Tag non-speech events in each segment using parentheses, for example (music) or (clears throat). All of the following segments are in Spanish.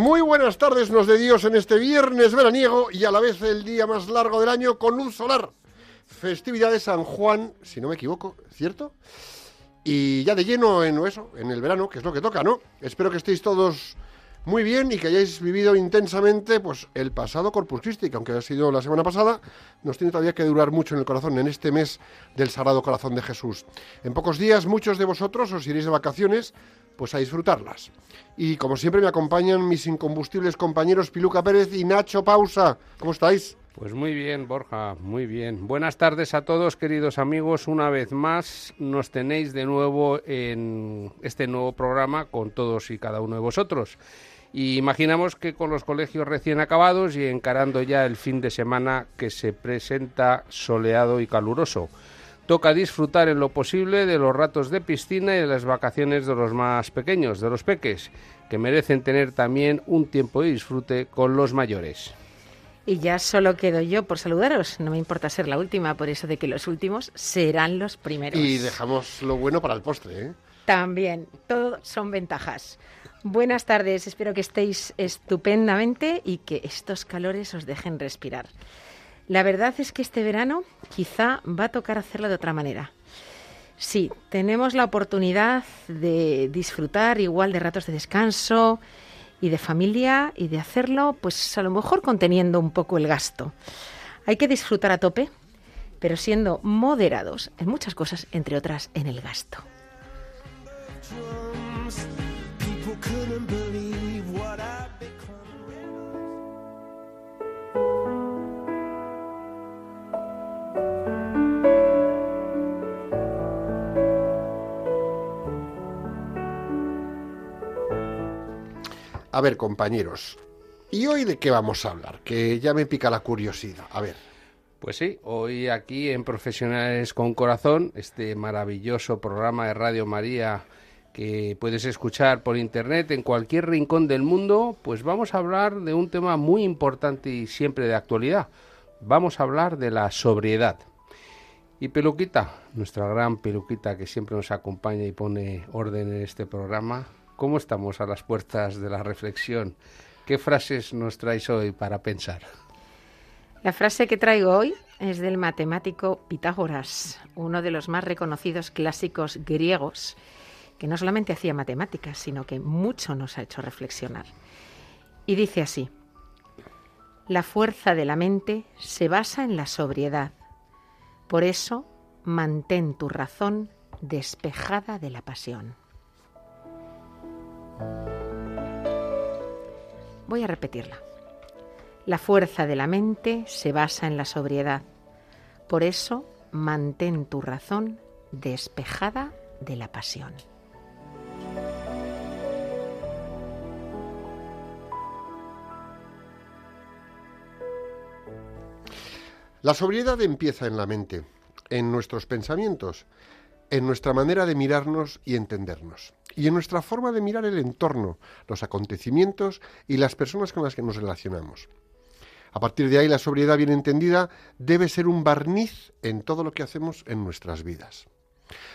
Muy buenas tardes, nos de Dios en este viernes veraniego y a la vez el día más largo del año con luz solar. Festividad de San Juan, si no me equivoco, ¿cierto? Y ya de lleno en eso, en el verano, que es lo que toca, ¿no? Espero que estéis todos muy bien y que hayáis vivido intensamente pues el pasado Corpus Christi, que aunque ha sido la semana pasada, nos tiene todavía que durar mucho en el corazón en este mes del Sagrado Corazón de Jesús. En pocos días muchos de vosotros os iréis de vacaciones pues a disfrutarlas. Y como siempre me acompañan mis incombustibles compañeros Piluca Pérez y Nacho Pausa. ¿Cómo estáis? Pues muy bien, Borja, muy bien. Buenas tardes a todos, queridos amigos. Una vez más nos tenéis de nuevo en este nuevo programa con todos y cada uno de vosotros. Y imaginamos que con los colegios recién acabados y encarando ya el fin de semana que se presenta soleado y caluroso. Toca disfrutar en lo posible de los ratos de piscina y de las vacaciones de los más pequeños, de los peques, que merecen tener también un tiempo de disfrute con los mayores. Y ya solo quedo yo por saludaros. No me importa ser la última, por eso de que los últimos serán los primeros. Y dejamos lo bueno para el postre, ¿eh? También, todo son ventajas. Buenas tardes, espero que estéis estupendamente y que estos calores os dejen respirar. La verdad es que este verano quizá va a tocar hacerlo de otra manera. Sí, tenemos la oportunidad de disfrutar igual de ratos de descanso y de familia y de hacerlo pues a lo mejor conteniendo un poco el gasto. Hay que disfrutar a tope, pero siendo moderados en muchas cosas, entre otras en el gasto. A ver, compañeros. ¿Y hoy de qué vamos a hablar? Que ya me pica la curiosidad. A ver. Pues sí, hoy aquí en Profesionales con Corazón, este maravilloso programa de Radio María que puedes escuchar por internet en cualquier rincón del mundo, pues vamos a hablar de un tema muy importante y siempre de actualidad. Vamos a hablar de la sobriedad. Y Peluquita, nuestra gran Peluquita que siempre nos acompaña y pone orden en este programa, ¿cómo estamos a las puertas de la reflexión? ¿Qué frases nos traes hoy para pensar? La frase que traigo hoy es del matemático Pitágoras, uno de los más reconocidos clásicos griegos, que no solamente hacía matemáticas, sino que mucho nos ha hecho reflexionar. Y dice así, la fuerza de la mente se basa en la sobriedad. Por eso, mantén tu razón despejada de la pasión. Voy a repetirla. La fuerza de la mente se basa en la sobriedad. Por eso, mantén tu razón despejada de la pasión. La sobriedad empieza en la mente, en nuestros pensamientos, en nuestra manera de mirarnos y entendernos, y en nuestra forma de mirar el entorno, los acontecimientos y las personas con las que nos relacionamos. A partir de ahí, la sobriedad bien entendida debe ser un barniz en todo lo que hacemos en nuestras vidas.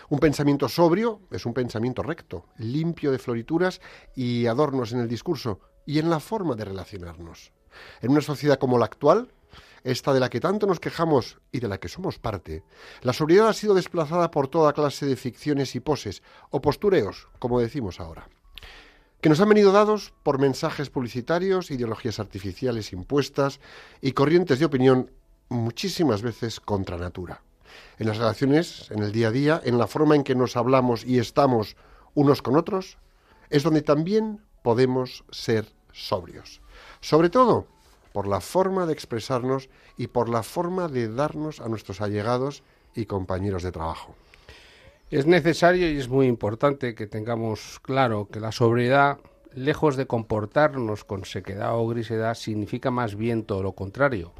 Un pensamiento sobrio es un pensamiento recto, limpio de florituras y adornos en el discurso y en la forma de relacionarnos. En una sociedad como la actual, esta de la que tanto nos quejamos y de la que somos parte, la sobriedad ha sido desplazada por toda clase de ficciones y poses, o postureos, como decimos ahora. que nos han venido dados por mensajes publicitarios, ideologías artificiales impuestas y corrientes de opinión muchísimas veces contra natura. En las relaciones, en el día a día, en la forma en que nos hablamos y estamos unos con otros, es donde también podemos ser sobrios. Sobre todo por la forma de expresarnos y por la forma de darnos a nuestros allegados y compañeros de trabajo. Es necesario y es muy importante que tengamos claro que la sobriedad, lejos de comportarnos con sequedad o grisedad, significa más bien todo lo contrario.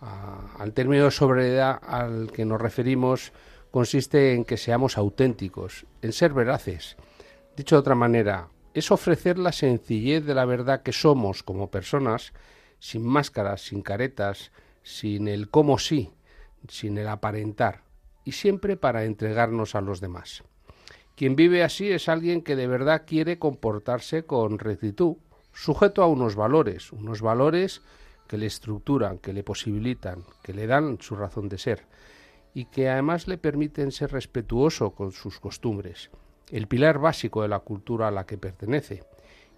Ah, al término de sobriedad al que nos referimos consiste en que seamos auténticos, en ser veraces. Dicho de otra manera, es ofrecer la sencillez de la verdad que somos como personas, sin máscaras, sin caretas, sin el cómo sí, sin el aparentar, y siempre para entregarnos a los demás. Quien vive así es alguien que de verdad quiere comportarse con rectitud, sujeto a unos valores, unos valores que le estructuran, que le posibilitan, que le dan su razón de ser y que además le permiten ser respetuoso con sus costumbres, el pilar básico de la cultura a la que pertenece.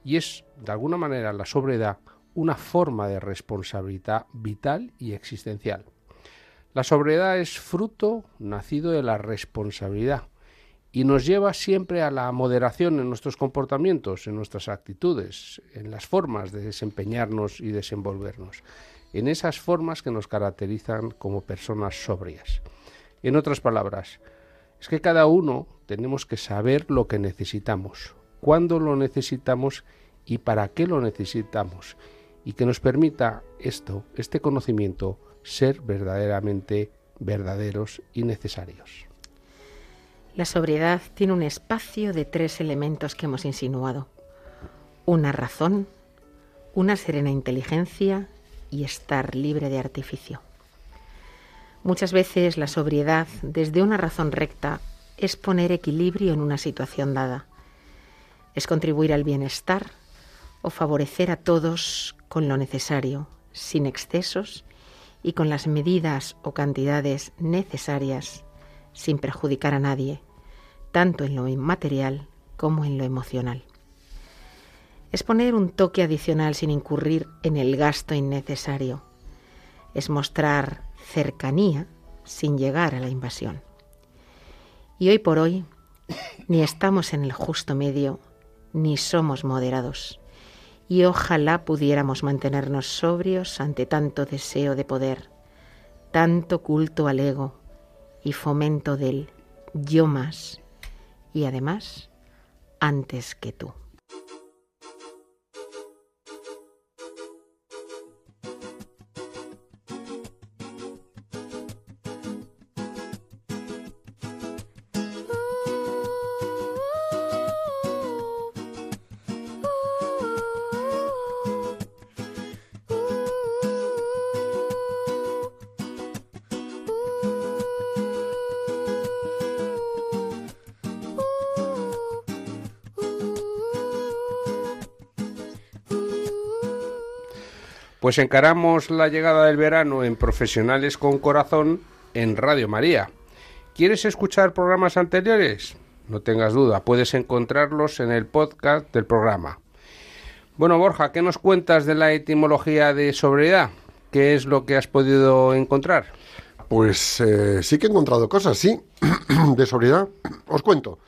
Y es, de alguna manera, la sobriedad una forma de responsabilidad vital y existencial. La sobriedad es fruto nacido de la responsabilidad y nos lleva siempre a la moderación en nuestros comportamientos, en nuestras actitudes, en las formas de desempeñarnos y desenvolvernos, en esas formas que nos caracterizan como personas sobrias. En otras palabras, es que cada uno tenemos que saber lo que necesitamos, cuándo lo necesitamos y para qué lo necesitamos, y que nos permita esto, este conocimiento, ser verdaderamente verdaderos y necesarios. La sobriedad tiene un espacio de tres elementos que hemos insinuado. Una razón, una serena inteligencia y estar libre de artificio. Muchas veces la sobriedad, desde una razón recta, es poner equilibrio en una situación dada. Es contribuir al bienestar o favorecer a todos con lo necesario, sin excesos y con las medidas o cantidades necesarias, sin perjudicar a nadie, tanto en lo inmaterial como en lo emocional. Es poner un toque adicional sin incurrir en el gasto innecesario. Es mostrar cercanía sin llegar a la invasión. Y hoy por hoy ni estamos en el justo medio ni somos moderados. Y ojalá pudiéramos mantenernos sobrios ante tanto deseo de poder, tanto culto al ego y fomento del yo más y además antes que tú. Pues encaramos la llegada del verano en Profesionales con Corazón en Radio María. ¿Quieres escuchar programas anteriores? No tengas duda, puedes encontrarlos en el podcast del programa. Bueno, Borja, ¿qué nos cuentas de la etimología de sobriedad? ¿Qué es lo que has podido encontrar? Pues eh, sí que he encontrado cosas, sí, (clears throat) de sobriedad. Os cuento.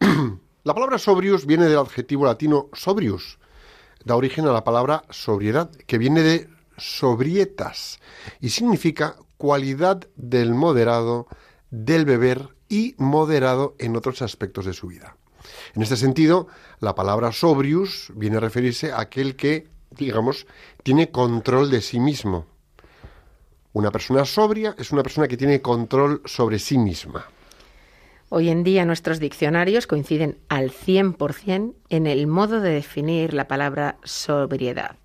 (clears throat) La palabra sobrius viene del adjetivo latino sobrius. Da origen a la palabra sobriedad, que viene de sobrietas y significa cualidad del moderado, del beber y moderado en otros aspectos de su vida. En este sentido, la palabra sobrius viene a referirse a aquel que, digamos, tiene control de sí mismo. Una persona sobria es una persona que tiene control sobre sí misma. Hoy en día nuestros diccionarios coinciden al 100% en el modo de definir la palabra sobriedad,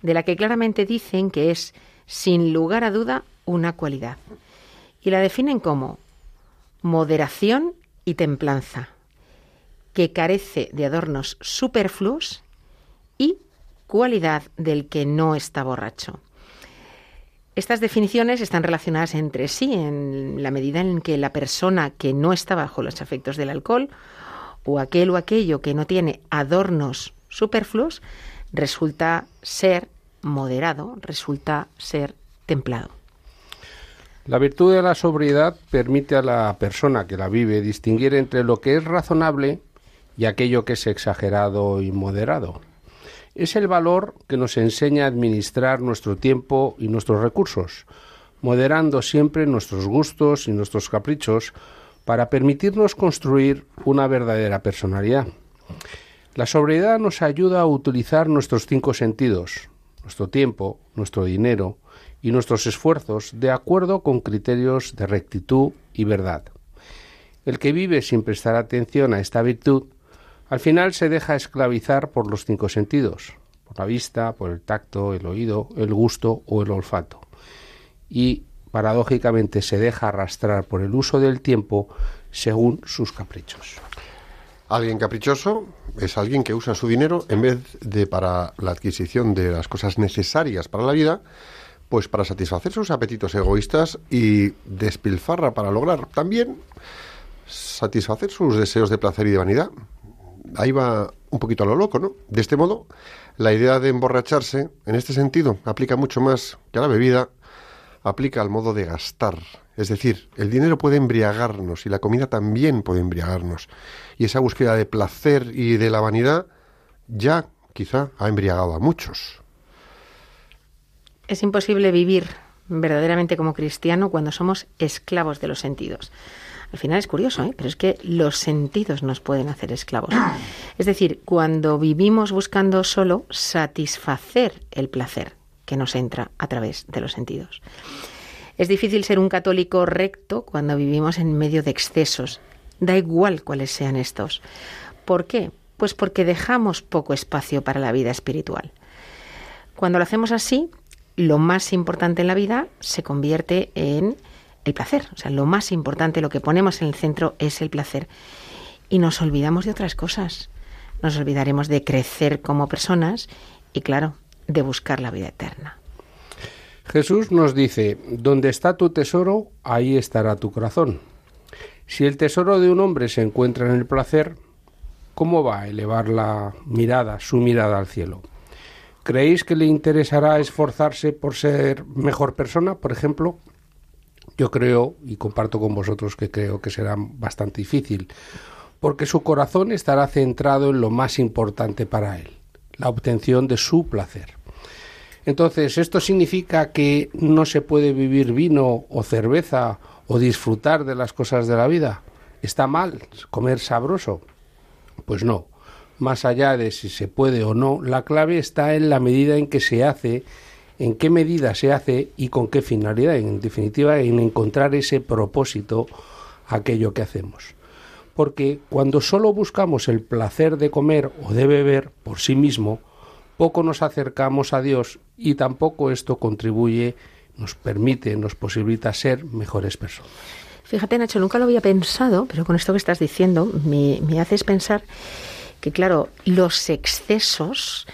de la que claramente dicen que es, sin lugar a duda, una cualidad. Y la definen como moderación y templanza, que carece de adornos superfluos y cualidad del que no está borracho. Estas definiciones están relacionadas entre sí en la medida en que la persona que no está bajo los efectos del alcohol o aquel o aquello que no tiene adornos superfluos, resulta ser moderado, resulta ser templado. La virtud de la sobriedad permite a la persona que la vive distinguir entre lo que es razonable y aquello que es exagerado y moderado. Es el valor que nos enseña a administrar nuestro tiempo y nuestros recursos, moderando siempre nuestros gustos y nuestros caprichos para permitirnos construir una verdadera personalidad. La sobriedad nos ayuda a utilizar nuestros cinco sentidos, nuestro tiempo, nuestro dinero y nuestros esfuerzos de acuerdo con criterios de rectitud y verdad. El que vive sin prestar atención a esta virtud, al final se deja esclavizar por los cinco sentidos, por la vista, por el tacto, el oído, el gusto o el olfato. Y paradójicamente se deja arrastrar por el uso del tiempo según sus caprichos. Alguien caprichoso es alguien que usa su dinero en vez de para la adquisición de las cosas necesarias para la vida, pues para satisfacer sus apetitos egoístas y despilfarra para lograr también satisfacer sus deseos de placer y de vanidad. Ahí va un poquito a lo loco, ¿no? De este modo, la idea de emborracharse, en este sentido, aplica mucho más que a la bebida, aplica al modo de gastar. Es decir, el dinero puede embriagarnos y la comida también puede embriagarnos. Y esa búsqueda de placer y de la vanidad ya quizá ha embriagado a muchos. Es imposible vivir verdaderamente como cristiano cuando somos esclavos de los sentidos. Al final es curioso, ¿eh? pero es que los sentidos nos pueden hacer esclavos. Es decir, cuando vivimos buscando solo satisfacer el placer que nos entra a través de los sentidos. Es difícil ser un católico recto cuando vivimos en medio de excesos. Da igual cuáles sean estos. ¿Por qué? Pues porque dejamos poco espacio para la vida espiritual. Cuando lo hacemos así, lo más importante en la vida se convierte en el placer. O sea, lo más importante, lo que ponemos en el centro es el placer. Y nos olvidamos de otras cosas. Nos olvidaremos de crecer como personas y, claro, de buscar la vida eterna. Jesús nos dice, donde está tu tesoro, ahí estará tu corazón. Si el tesoro de un hombre se encuentra en el placer, ¿cómo va a elevar la mirada, su mirada al cielo? ¿Creéis que le interesará esforzarse por ser mejor persona, por ejemplo? Yo creo, y comparto con vosotros que creo que será bastante difícil, porque su corazón estará centrado en lo más importante para él, la obtención de su placer. Entonces, ¿esto significa que no se puede vivir vino o cerveza o disfrutar de las cosas de la vida? ¿Está mal comer sabroso? Pues no. Más allá de si se puede o no, la clave está en la medida en que se hace, en qué medida se hace y con qué finalidad. En definitiva, en encontrar ese propósito aquello que hacemos. Porque cuando solo buscamos el placer de comer o de beber por sí mismo, poco nos acercamos a Dios y tampoco esto contribuye, nos permite, nos posibilita ser mejores personas. Fíjate, Nacho, nunca lo había pensado, pero con esto que estás diciendo me, me haces pensar que, claro, los excesos,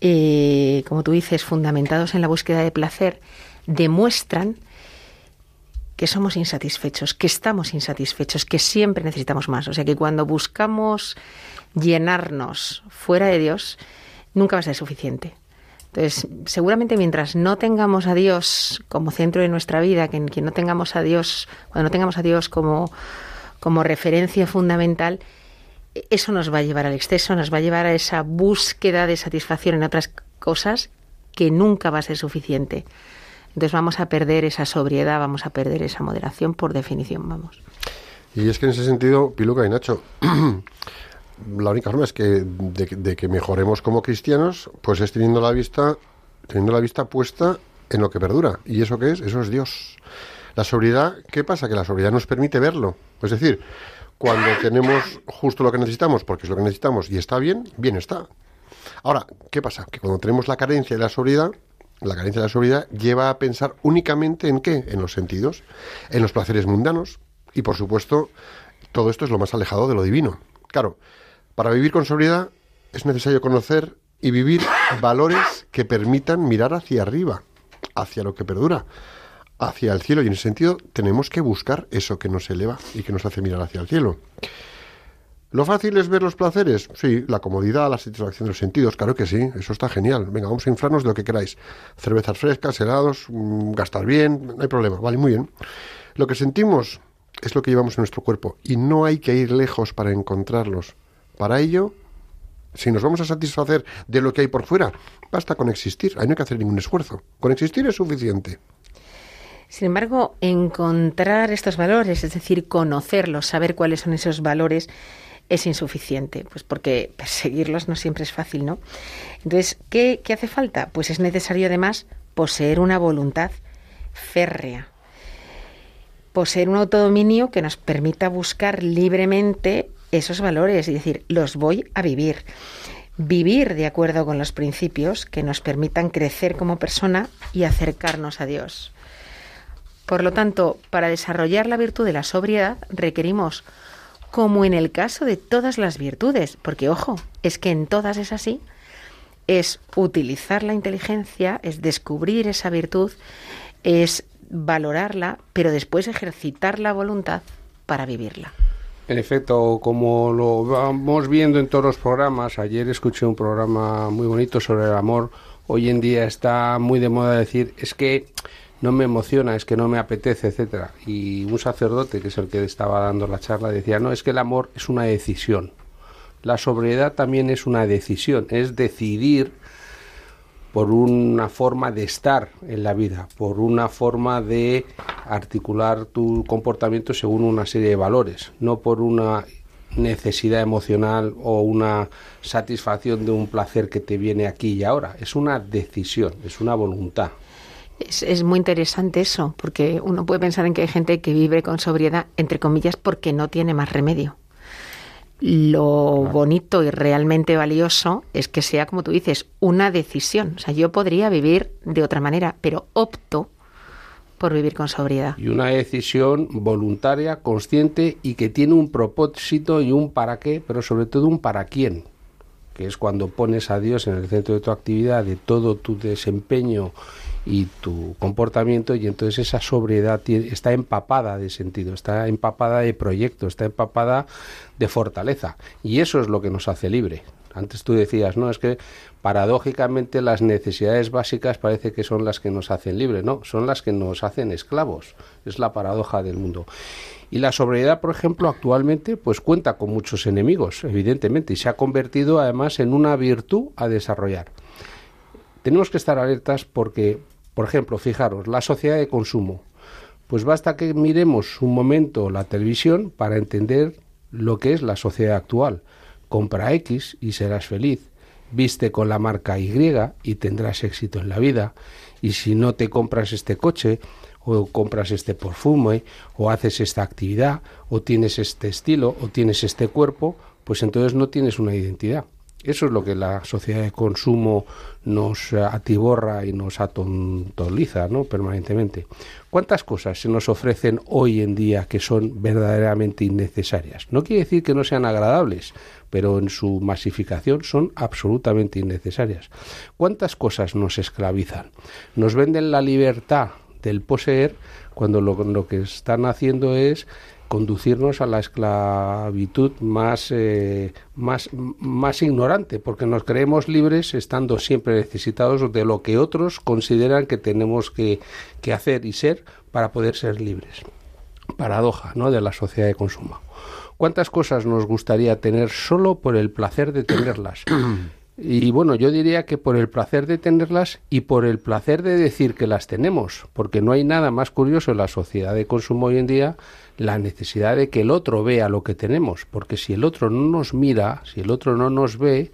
eh, como tú dices, fundamentados en la búsqueda de placer, demuestran que somos insatisfechos, que estamos insatisfechos, que siempre necesitamos más. O sea que cuando buscamos llenarnos fuera de Dios, nunca va a ser suficiente. Entonces, seguramente mientras no tengamos a Dios como centro de nuestra vida, que, no tengamos a Dios, cuando no tengamos a Dios como, como referencia fundamental, eso nos va a llevar al exceso, nos va a llevar a esa búsqueda de satisfacción en otras cosas que nunca va a ser suficiente. Entonces vamos a perder esa sobriedad, vamos a perder esa moderación por definición, vamos. Y es que en ese sentido, Piluca y Nacho, (clears throat) la única forma es que de, que mejoremos como cristianos, pues es teniendo la vista, teniendo la vista puesta en lo que perdura. ¿Y eso qué es? Eso es Dios. La sobriedad, ¿qué pasa? Que la sobriedad nos permite verlo. Es decir, cuando tenemos justo lo que necesitamos, porque es lo que necesitamos y está bien, bien está. Ahora, ¿qué pasa? Que cuando tenemos la carencia de la sobriedad, la carencia de la sobriedad lleva a pensar únicamente en qué? En los sentidos, en los placeres mundanos y por supuesto todo esto es lo más alejado de lo divino. Claro, para vivir con sobriedad es necesario conocer y vivir valores que permitan mirar hacia arriba, hacia lo que perdura, hacia el cielo y en ese sentido tenemos que buscar eso que nos eleva y que nos hace mirar hacia el cielo. ¿Lo fácil es ver los placeres? Sí, la comodidad, la satisfacción de los sentidos, claro que sí, eso está genial. Venga, vamos a inflarnos de lo que queráis. Cervezas frescas, helados, mm, gastar bien, no hay problema, vale, muy bien. Lo que sentimos es lo que llevamos en nuestro cuerpo y no hay que ir lejos para encontrarlos. Para ello, si nos vamos a satisfacer de lo que hay por fuera, basta con existir, ahí no hay que hacer ningún esfuerzo. Con existir es suficiente. Sin embargo, encontrar estos valores, es decir, conocerlos, saber cuáles son esos valores, es insuficiente, pues porque perseguirlos no siempre es fácil, ¿no? Entonces, ¿qué, qué hace falta? Pues es necesario además poseer una voluntad férrea, poseer un autodominio que nos permita buscar libremente esos valores y decir, los voy a vivir. Vivir de acuerdo con los principios que nos permitan crecer como persona y acercarnos a Dios. Por lo tanto, para desarrollar la virtud de la sobriedad requerimos, como en el caso de todas las virtudes, porque ojo, es que en todas es así, es utilizar la inteligencia, es descubrir esa virtud, es valorarla, pero después ejercitar la voluntad para vivirla. En efecto, como lo vamos viendo en todos los programas, ayer escuché un programa muy bonito sobre el amor. Hoy en día está muy de moda decir, es que no me emociona, es que no me apetece, etcétera. Y un sacerdote, que es el que estaba dando la charla, decía, no, es que el amor es una decisión. La sobriedad también es una decisión, es decidir por una forma de estar en la vida, por una forma de articular tu comportamiento según una serie de valores, no por una necesidad emocional o una satisfacción de un placer que te viene aquí y ahora. Es una decisión, es una voluntad. Es, es muy interesante eso, porque uno puede pensar en que hay gente que vive con sobriedad, entre comillas, porque no tiene más remedio. Lo bonito y realmente valioso es que sea, como tú dices, una decisión. O sea, yo podría vivir de otra manera, pero opto por vivir con sobriedad. Y una decisión voluntaria, consciente y que tiene un propósito y un para qué, pero sobre todo un para quién, que es cuando pones a Dios en el centro de tu actividad, de todo tu desempeño y tu comportamiento y entonces esa sobriedad está empapada de sentido, está empapada de proyecto, está empapada de fortaleza y eso es lo que nos hace libre. Antes tú decías, no, es que paradójicamente las necesidades básicas parece que son las que nos hacen libre, no, son las que nos hacen esclavos. Es la paradoja del mundo. Y la sobriedad, por ejemplo, actualmente pues cuenta con muchos enemigos, evidentemente, y se ha convertido además en una virtud a desarrollar tenemos que estar alertas porque, por ejemplo, fijaros, la sociedad de consumo. Pues basta que miremos un momento la televisión para entender lo que es la sociedad actual. Compra X y serás feliz. Viste con la marca Y y tendrás éxito en la vida. Y si no te compras este coche, o compras este perfume, o haces esta actividad, o tienes este estilo, o tienes este cuerpo, pues entonces no tienes una identidad. Eso es lo que la sociedad de consumo nos atiborra y nos atontoliza ¿no? permanentemente. ¿Cuántas cosas se nos ofrecen hoy en día que son verdaderamente innecesarias? No quiere decir que no sean agradables, pero en su masificación son absolutamente innecesarias. ¿Cuántas cosas nos esclavizan? Nos venden la libertad del poseer cuando lo, lo que están haciendo es conducirnos a la esclavitud más, eh, más, más ignorante, porque nos creemos libres estando siempre necesitados de lo que otros consideran que tenemos que, que hacer y ser para poder ser libres. Paradoja ¿no? de la sociedad de consumo. ¿Cuántas cosas nos gustaría tener solo por el placer de tenerlas? (clears throat) Y bueno, yo diría que por el placer de tenerlas y por el placer de decir que las tenemos, porque no hay nada más curioso en la sociedad de consumo hoy en día la necesidad de que el otro vea lo que tenemos, porque si el otro no nos mira, si el otro no nos ve,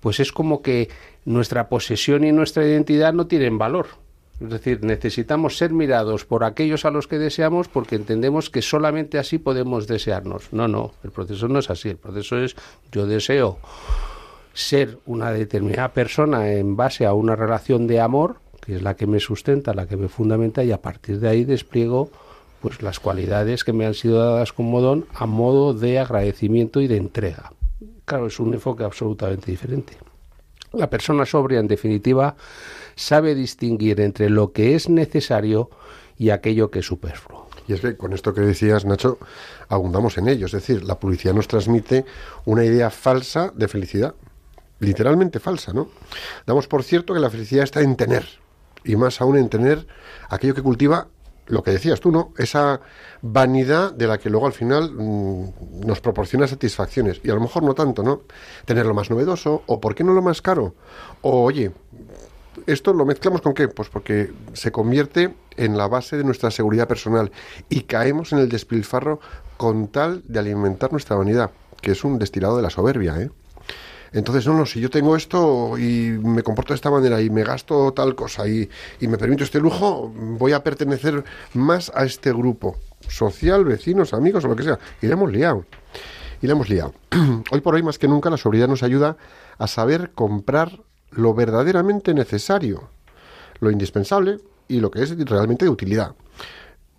pues es como que nuestra posesión y nuestra identidad no tienen valor. Es decir, necesitamos ser mirados por aquellos a los que deseamos porque entendemos que solamente así podemos desearnos. No, no, el proceso no es así, el proceso es yo deseo ser una determinada persona en base a una relación de amor, que es la que me sustenta, la que me fundamenta, y a partir de ahí despliego pues las cualidades que me han sido dadas como don a modo de agradecimiento y de entrega. Claro, es un enfoque absolutamente diferente. La persona sobria, en definitiva, sabe distinguir entre lo que es necesario y aquello que es superfluo. Y es que con esto que decías, Nacho, abundamos en ello. Es decir, la publicidad nos transmite una idea falsa de felicidad. Literalmente falsa, ¿no? Damos por cierto que la felicidad está en tener. Y más aún en tener aquello que cultiva lo que decías tú, ¿no? Esa vanidad de la que luego al final mm, nos proporciona satisfacciones. Y a lo mejor no tanto, ¿no? Tener lo más novedoso, o ¿por qué no lo más caro? O, oye, esto lo mezclamos con qué? Pues porque se convierte en la base de nuestra seguridad personal y caemos en el despilfarro con tal de alimentar nuestra vanidad, que es un destilado de la soberbia, ¿eh? Entonces, no, no, si yo tengo esto y me comporto de esta manera y me gasto tal cosa y, y me permito este lujo, voy a pertenecer más a este grupo social, vecinos, amigos o lo que sea. Y le hemos liado. Y le hemos liado. (clears throat) hoy por hoy, más que nunca, la sobriedad nos ayuda a saber comprar lo verdaderamente necesario, lo indispensable y lo que es realmente de utilidad.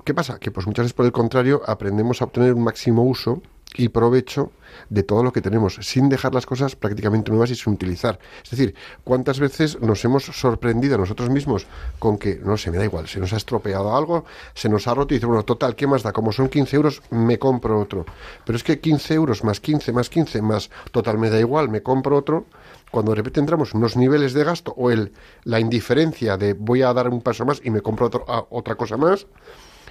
¿Qué pasa? Que pues muchas veces por el contrario aprendemos a obtener un máximo uso y provecho de todo lo que tenemos, sin dejar las cosas prácticamente nuevas y sin utilizar. Es decir, ¿cuántas veces nos hemos sorprendido a nosotros mismos con que, no sé, me da igual, se nos ha estropeado algo, se nos ha roto y dice, bueno, total, ¿qué más da? Como son 15 euros, me compro otro. Pero es que 15 euros más 15 más 15 más, total, me da igual, me compro otro. Cuando de repente entramos en unos niveles de gasto o el, la indiferencia de voy a dar un paso más y me compro otra cosa más,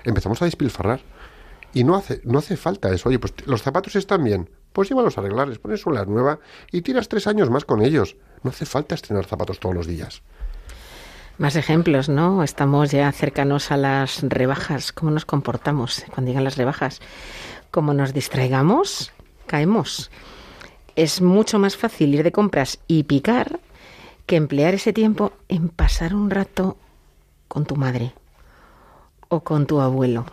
empezamos a despilfarrar. Y no hace, no hace falta eso. Oye, pues los zapatos están bien. Pues llévalos a arreglar, les pones una nueva y tiras tres años más con ellos. No hace falta estrenar zapatos todos los días. Más ejemplos, ¿no? Estamos ya cercanos a las rebajas. ¿Cómo nos comportamos cuando llegan las rebajas? Como nos distraigamos, caemos. Es mucho más fácil ir de compras y picar que emplear ese tiempo en pasar un rato con tu madre o con tu abuelo.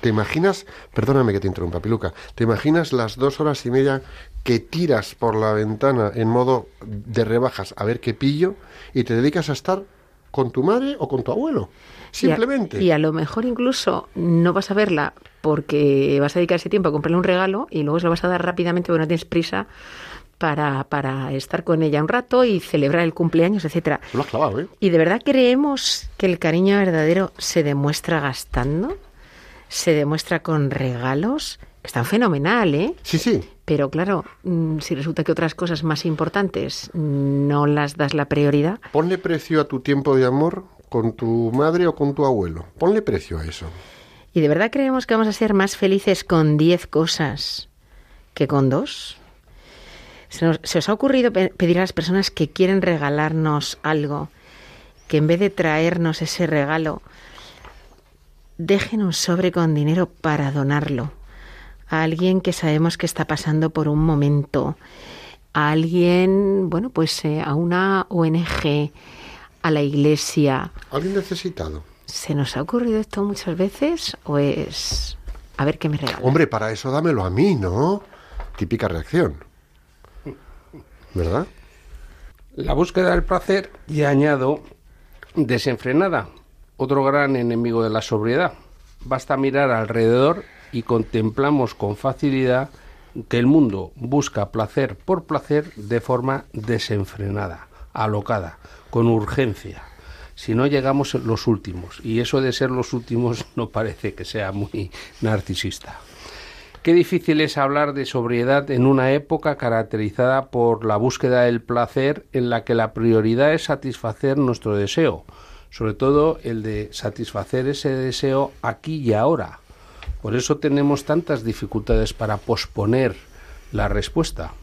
¿Te imaginas, perdóname que te interrumpa, Piluca, ¿te imaginas las dos horas y media que tiras por la ventana en modo de rebajas a ver qué pillo y te dedicas a estar con tu madre o con tu abuelo? Simplemente. Y a, y a lo mejor incluso no vas a verla porque vas a dedicar ese tiempo a comprarle un regalo y luego se lo vas a dar rápidamente porque no tienes prisa para, para estar con ella un rato y celebrar el cumpleaños, etcétera. Lo has clavado, ¿eh? ¿Y de verdad creemos que el cariño verdadero se demuestra gastando? ¿Se demuestra con regalos? Está fenomenal, ¿eh? Sí, sí. Pero claro, mm, si resulta que otras cosas más importantes no las das la prioridad, Ponle precio a tu tiempo de amor con tu madre o con tu abuelo. Ponle precio a eso. ¿Y de verdad creemos que vamos a ser más felices con 10 cosas que con dos? ¿Se, nos- se os ha ocurrido pe- pedir a las personas que quieren regalarnos algo que en vez de traernos ese regalo, dejen un sobre con dinero para donarlo a alguien que sabemos que está pasando por un momento, a alguien, bueno, pues eh, a una ONG, a la iglesia, ¿Alguien necesitado? ¿Se nos ha ocurrido esto muchas veces o es a ver qué me regala? Hombre, para eso dámelo a mí, ¿no? Típica reacción. ¿Verdad? La búsqueda del placer, y añado, desenfrenada, otro gran enemigo de la sobriedad. Basta mirar alrededor y contemplamos con facilidad que el mundo busca placer por placer de forma desenfrenada, alocada, con urgencia. Si no llegamos los últimos, y eso de ser los últimos (laughs) no parece que sea muy narcisista. Qué difícil es hablar de sobriedad en una época caracterizada por la búsqueda del placer en la que la prioridad es satisfacer nuestro deseo, sobre todo el de satisfacer ese deseo aquí y ahora. Por eso tenemos tantas dificultades para posponer la respuesta.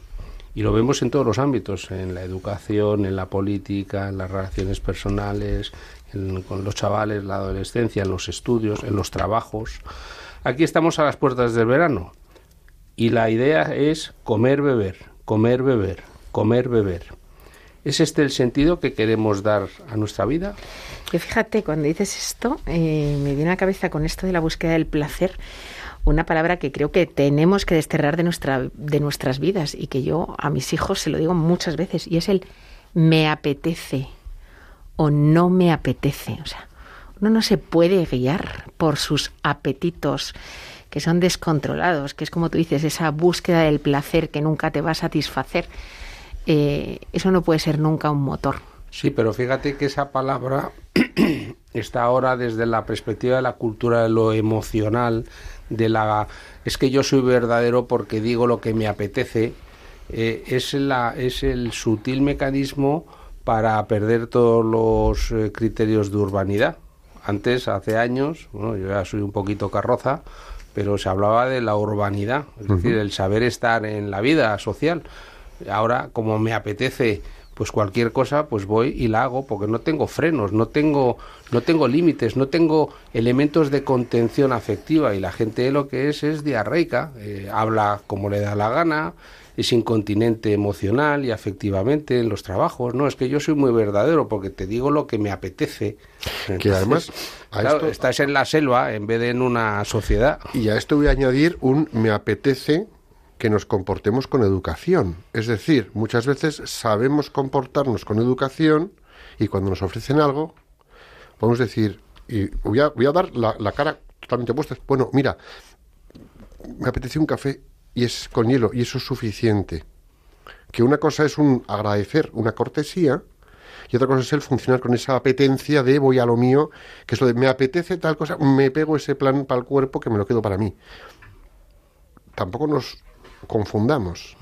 Y lo vemos en todos los ámbitos, en la educación, en la política, en las relaciones personales, con los chavales, la adolescencia, en los estudios, en los trabajos. Aquí estamos a las puertas del verano y la idea es comer, beber, comer, beber, comer, beber. ¿Es este el sentido que queremos dar a nuestra vida? Que fíjate, cuando dices esto, eh, me viene a la cabeza con esto de la búsqueda del placer una palabra que creo que tenemos que desterrar de, nuestra, de nuestras vidas y que yo a mis hijos se lo digo muchas veces y es el me apetece o no me apetece. O sea, uno no se puede guiar por sus apetitos que son descontrolados, que es como tú dices, esa búsqueda del placer que nunca te va a satisfacer. Eh, eso no puede ser nunca un motor. Sí, pero fíjate que esa palabra (clears throat) está ahora desde la perspectiva de la cultura de lo emocional, de la es que yo soy verdadero porque digo lo que me apetece, eh, es, la, es el sutil mecanismo para perder todos los eh, criterios de urbanidad. Antes, hace años, bueno, yo ya soy un poquito carroza, pero se hablaba de la urbanidad, es decir, el saber estar en la vida social. Ahora, como me apetece pues cualquier cosa pues voy y la hago porque no tengo frenos, no tengo no tengo límites, no tengo elementos de contención afectiva y la gente lo que es es diarreica, eh, habla como le da la gana, es incontinente emocional y afectivamente en los trabajos, no, es que yo soy muy verdadero porque te digo lo que me apetece. Que además, a claro, esto- estás en la selva en vez de en una sociedad. Y a esto voy a añadir un me apetece que nos comportemos con educación. Es decir, muchas veces sabemos comportarnos con educación y cuando nos ofrecen algo, podemos decir, y voy a, voy a dar la, la cara totalmente puesta, bueno, mira, me apetece un café y es con hielo y eso es suficiente. Que una cosa es un agradecer, una cortesía, y otra cosa es el funcionar con esa apetencia de voy a lo mío, que es lo de me apetece tal cosa, me pego ese plan para el cuerpo que me lo quedo para mí. Tampoco nos confundamos.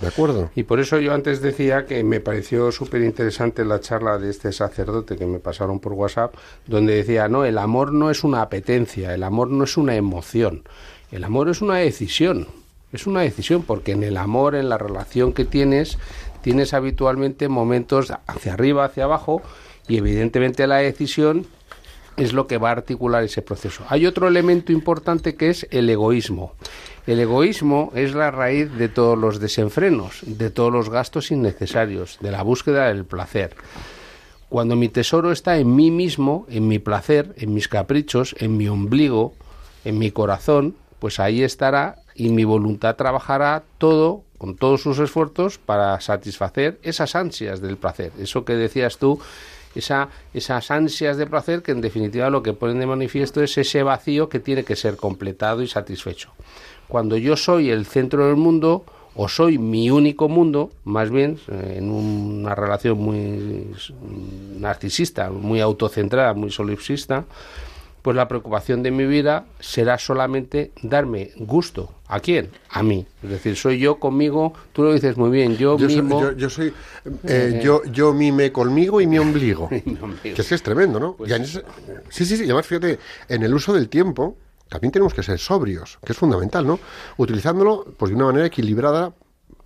¿De acuerdo? Y por eso yo antes decía que me pareció súper interesante la charla de este sacerdote que me pasaron por WhatsApp, donde decía, no, el amor no es una apetencia, el amor no es una emoción, el amor es una decisión, es una decisión, porque en el amor, en la relación que tienes, tienes habitualmente momentos hacia arriba, hacia abajo, y evidentemente la decisión es lo que va a articular ese proceso. Hay otro elemento importante que es el egoísmo. El egoísmo es la raíz de todos los desenfrenos, de todos los gastos innecesarios, de la búsqueda del placer. Cuando mi tesoro está en mí mismo, en mi placer, en mis caprichos, en mi ombligo, en mi corazón, pues ahí estará y mi voluntad trabajará todo con todos sus esfuerzos para satisfacer esas ansias del placer. Eso que decías tú, esa, esas ansias de placer que en definitiva lo que ponen de manifiesto es ese vacío que tiene que ser completado y satisfecho. Cuando yo soy el centro del mundo o soy mi único mundo, más bien eh, en una relación muy narcisista, muy autocentrada, muy solipsista, pues la preocupación de mi vida será solamente darme gusto. ¿A quién? A mí. Es decir, soy yo conmigo, tú lo dices muy bien, yo, Yo soy, mismo... yo, yo soy, eh, yo, yo mime conmigo y mi ombligo. (laughs) Mi ombligo. Que es que es tremendo, ¿no? Pues Y sí, sí, sí. Y además, fíjate, en el uso del tiempo también tenemos que ser sobrios, que es fundamental, ¿no? Utilizándolo pues de una manera equilibrada.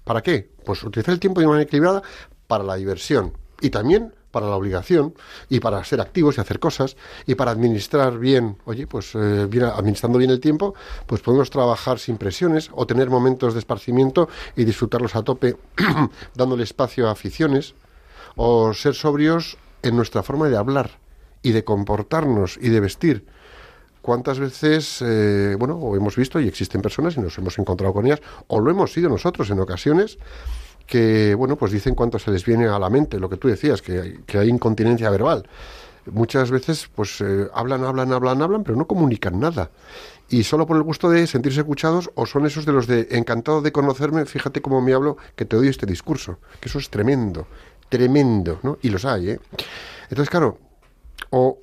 ¿Para qué? Pues utilizar el tiempo de una manera equilibrada para la diversión y también para la obligación y para ser activos y hacer cosas y para administrar bien, oye, pues eh, administrando bien el tiempo, pues podemos trabajar sin presiones o tener momentos de esparcimiento y disfrutarlos a tope, (clears throat) dándole espacio a aficiones o ser sobrios en nuestra forma de hablar y de comportarnos y de vestir. ¿Cuántas veces, eh, bueno, o hemos visto y existen personas y nos hemos encontrado con ellas, o lo hemos sido nosotros en ocasiones, que, bueno, pues dicen cuánto se les viene a la mente, lo que tú decías, que hay, incontinencia verbal. Muchas veces, pues eh, hablan, hablan, hablan, hablan, pero no comunican nada. Y solo por el gusto de sentirse escuchados, o son esos de los de encantado de conocerme, fíjate cómo me hablo, que te odio este discurso. Que eso es tremendo, tremendo, ¿no? Y los hay, ¿eh? Entonces, claro, o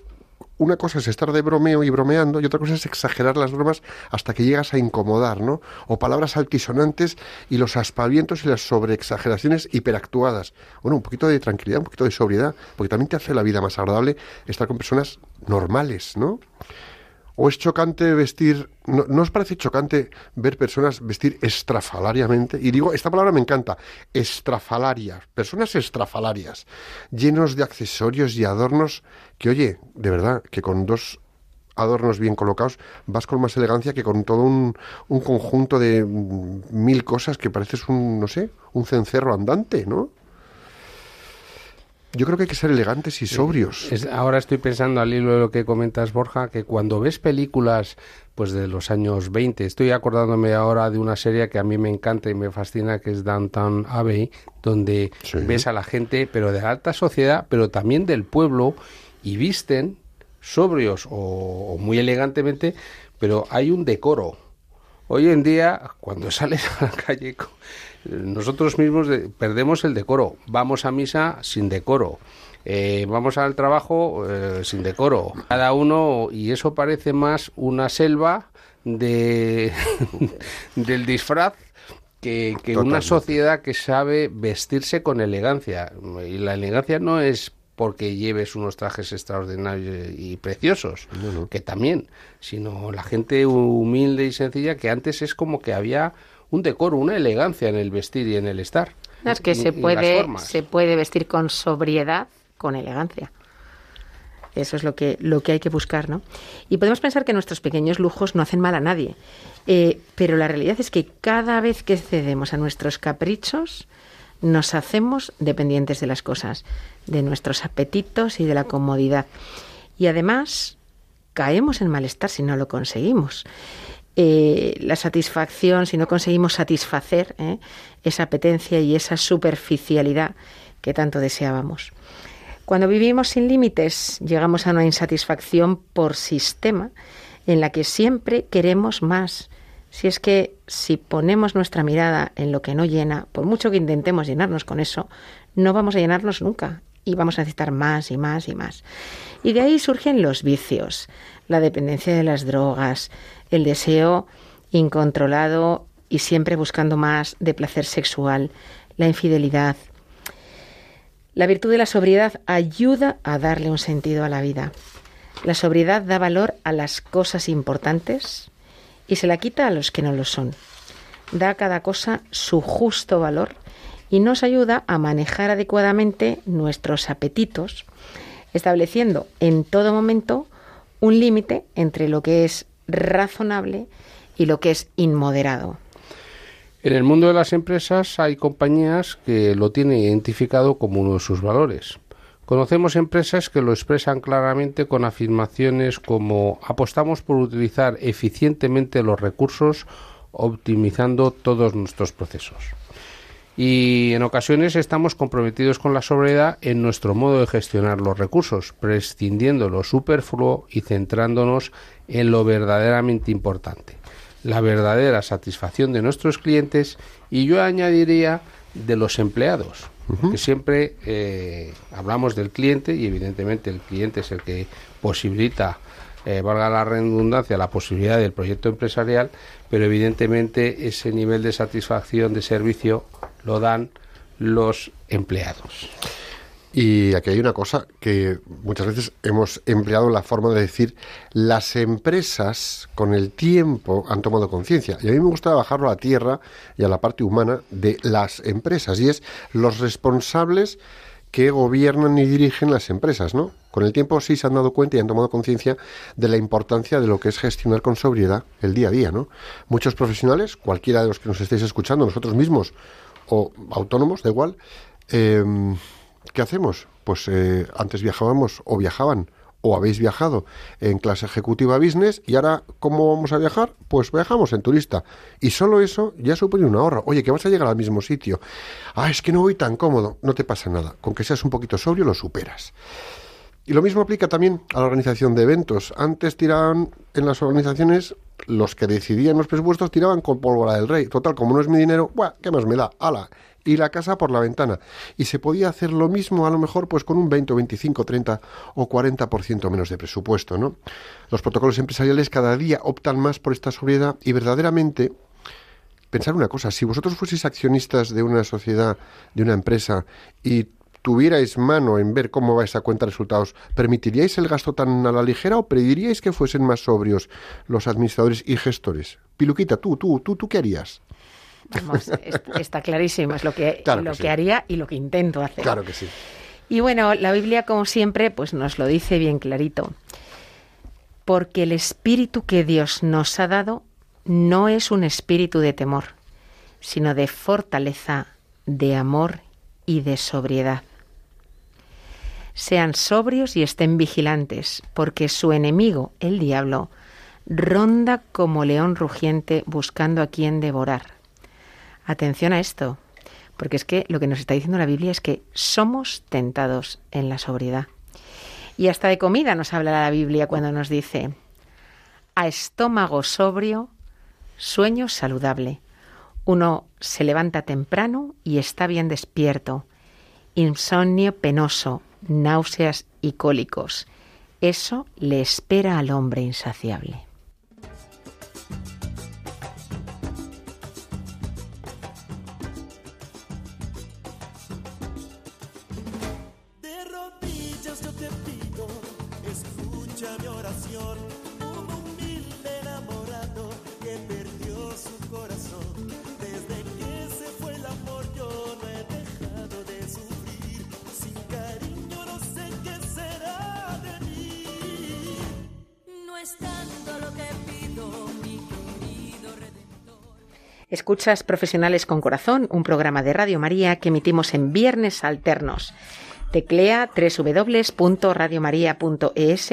una cosa es estar de bromeo y bromeando y otra cosa es exagerar las bromas hasta que llegas a incomodar, ¿no? O palabras altisonantes y los aspavientos y las sobreexageraciones hiperactuadas. Bueno, un poquito de tranquilidad, un poquito de sobriedad, porque también te hace la vida más agradable estar con personas normales, ¿no? ¿O es chocante vestir, no, os parece chocante ver personas vestir estrafalariamente? Y digo, esta palabra me encanta, estrafalarias, personas estrafalarias, llenos de accesorios y adornos que, oye, de verdad, que con dos adornos bien colocados vas con más elegancia que con todo un, un conjunto de mm, mil cosas que pareces un, no sé, un cencerro andante, ¿no? Yo creo que hay que ser elegantes y sobrios. Es- ahora estoy pensando al hilo de lo que comentas, Borja, que cuando ves películas pues de los años 20, estoy acordándome ahora de una serie que a mí me encanta y me fascina, que es Downtown Abbey, donde Sí. ves a la gente, pero de alta sociedad, pero también del pueblo, y visten sobrios o, o muy elegantemente, pero hay un decoro. Hoy en día, cuando sales a la calle, nosotros mismos de- perdemos el decoro. Vamos a misa sin decoro. Eh, vamos al trabajo eh, sin decoro. Cada uno, y eso parece más una selva de (laughs) del disfraz que, que una sociedad que sabe vestirse con elegancia. Y la elegancia no es porque lleves unos trajes extraordinarios y preciosos, que también, sino la gente humilde y sencilla que antes es como que había un decoro, una elegancia en el vestir y en el estar. No, es que Y- se puede, se puede vestir con sobriedad, con elegancia. Eso es lo que, lo que hay que buscar, ¿no? Y podemos pensar que nuestros pequeños lujos no hacen mal a nadie. Eh, pero la realidad es que cada vez que cedemos a nuestros caprichos, nos hacemos dependientes de las cosas, de nuestros apetitos y de la comodidad. Y además, caemos en malestar si no lo conseguimos. Eh, la satisfacción, si no conseguimos satisfacer ¿eh? esa apetencia y esa superficialidad que tanto deseábamos. Cuando vivimos sin límites, llegamos a una insatisfacción por sistema en la que siempre queremos más. Si es que si ponemos nuestra mirada en lo que no llena, por mucho que intentemos llenarnos con eso, no vamos a llenarnos nunca y vamos a necesitar más y más y más. Y de ahí surgen los vicios, la dependencia de las drogas, el deseo incontrolado y siempre buscando más de placer sexual, la infidelidad. La virtud de la sobriedad ayuda a darle un sentido a la vida. La sobriedad da valor a las cosas importantes y se la quita a los que no lo son. Da a cada cosa su justo valor y nos ayuda a manejar adecuadamente nuestros apetitos, estableciendo en todo momento un límite entre lo que es razonable y lo que es inmoderado. En el mundo de las empresas hay compañías que lo tienen identificado como uno de sus valores. Conocemos empresas que lo expresan claramente con afirmaciones como apostamos por utilizar eficientemente los recursos optimizando todos nuestros procesos. Y en ocasiones estamos comprometidos con la sobriedad en nuestro modo de gestionar los recursos, prescindiendo lo superfluo y centrándonos en lo verdaderamente importante, la verdadera satisfacción de nuestros clientes y yo añadiría de los empleados, que siempre eh, hablamos del cliente y evidentemente el cliente es el que posibilita, eh, valga la redundancia, la posibilidad del proyecto empresarial, pero evidentemente ese nivel de satisfacción de servicio lo dan los empleados. Y aquí hay una cosa que muchas veces hemos empleado la forma de decir las empresas con el tiempo han tomado conciencia. Y a mí me gusta bajarlo a tierra y a la parte humana de las empresas. Y es los responsables que gobiernan y dirigen las empresas, ¿no? Con el tiempo sí se han dado cuenta y han tomado conciencia de la importancia de lo que es gestionar con sobriedad el día a día, ¿no? Muchos profesionales, cualquiera de los que nos estéis escuchando, nosotros mismos o autónomos, da igual, eh, ¿qué hacemos? Pues eh, antes viajábamos o viajaban o habéis viajado en clase ejecutiva business y ahora ¿cómo vamos a viajar? Pues viajamos en turista y solo eso ya supone un ahorro. Oye, que vas a llegar al mismo sitio. Ah, es que no voy tan cómodo. No te pasa nada. Con que seas un poquito sobrio lo superas. Y lo mismo aplica también a la organización de eventos. Antes tiraban en las organizaciones, los que decidían los presupuestos tiraban con pólvora del rey. Total, como no es mi dinero, ¡buah! ¿qué más me da? ¡Hala! Y la casa por la ventana. Y se podía hacer lo mismo, a lo mejor, pues con un 20 o 25, 30 o 40% menos de presupuesto, ¿no? Los protocolos empresariales cada día optan más por esta sobriedad y verdaderamente pensar una cosa, si vosotros fueseis accionistas de una sociedad, de una empresa, y tuvierais mano en ver cómo va esa cuenta de resultados, ¿permitiríais el gasto tan a la ligera o pediríais que fuesen más sobrios los administradores y gestores? Piluquita, tú, tú, tú, ¿tú qué harías? Vamos, está clarísimo, es lo que, Claro que lo sí. que haría y lo que intento hacer. Claro que sí. Y bueno, la Biblia, como siempre, pues nos lo dice bien clarito. Porque el espíritu que Dios nos ha dado no es un espíritu de temor, sino de fortaleza, de amor y de sobriedad. Sean sobrios y estén vigilantes, porque su enemigo, el diablo, ronda como león rugiente buscando a quien devorar. Atención a esto, porque es que lo que nos está diciendo la Biblia es que somos tentados en la sobriedad. Y hasta de comida nos habla la Biblia cuando nos dice, a estómago sobrio sueño saludable. Uno se levanta temprano y está bien despierto. Insomnio penoso, náuseas y cólicos. Eso le espera al hombre insaciable. Escuchas Profesionales con Corazón, un programa de Radio María que emitimos en viernes alternos. Teclea www.radiomaria.es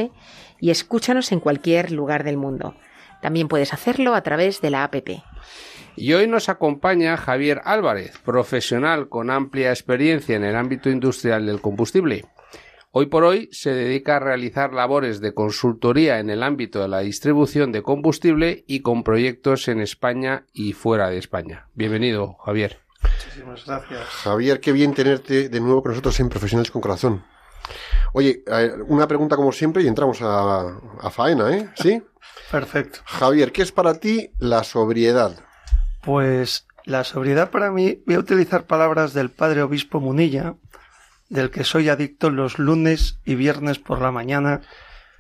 y escúchanos en cualquier lugar del mundo. También puedes hacerlo a través de la APP. Y hoy nos acompaña Javier Álvarez, profesional con amplia experiencia en el ámbito industrial del combustible. Hoy por hoy se dedica a realizar labores de consultoría en el ámbito de la distribución de combustible y con proyectos en España y fuera de España. Bienvenido, Javier. Muchísimas gracias. Javier, qué bien tenerte de nuevo con nosotros en Profesionales con Corazón. Oye, una pregunta como siempre y entramos a, a faena, ¿eh? ¿Sí? (laughs) Perfecto. Javier, ¿qué es para ti la sobriedad? Pues la sobriedad para mí, voy a utilizar palabras del padre obispo Munilla, del que soy adicto los lunes y viernes por la mañana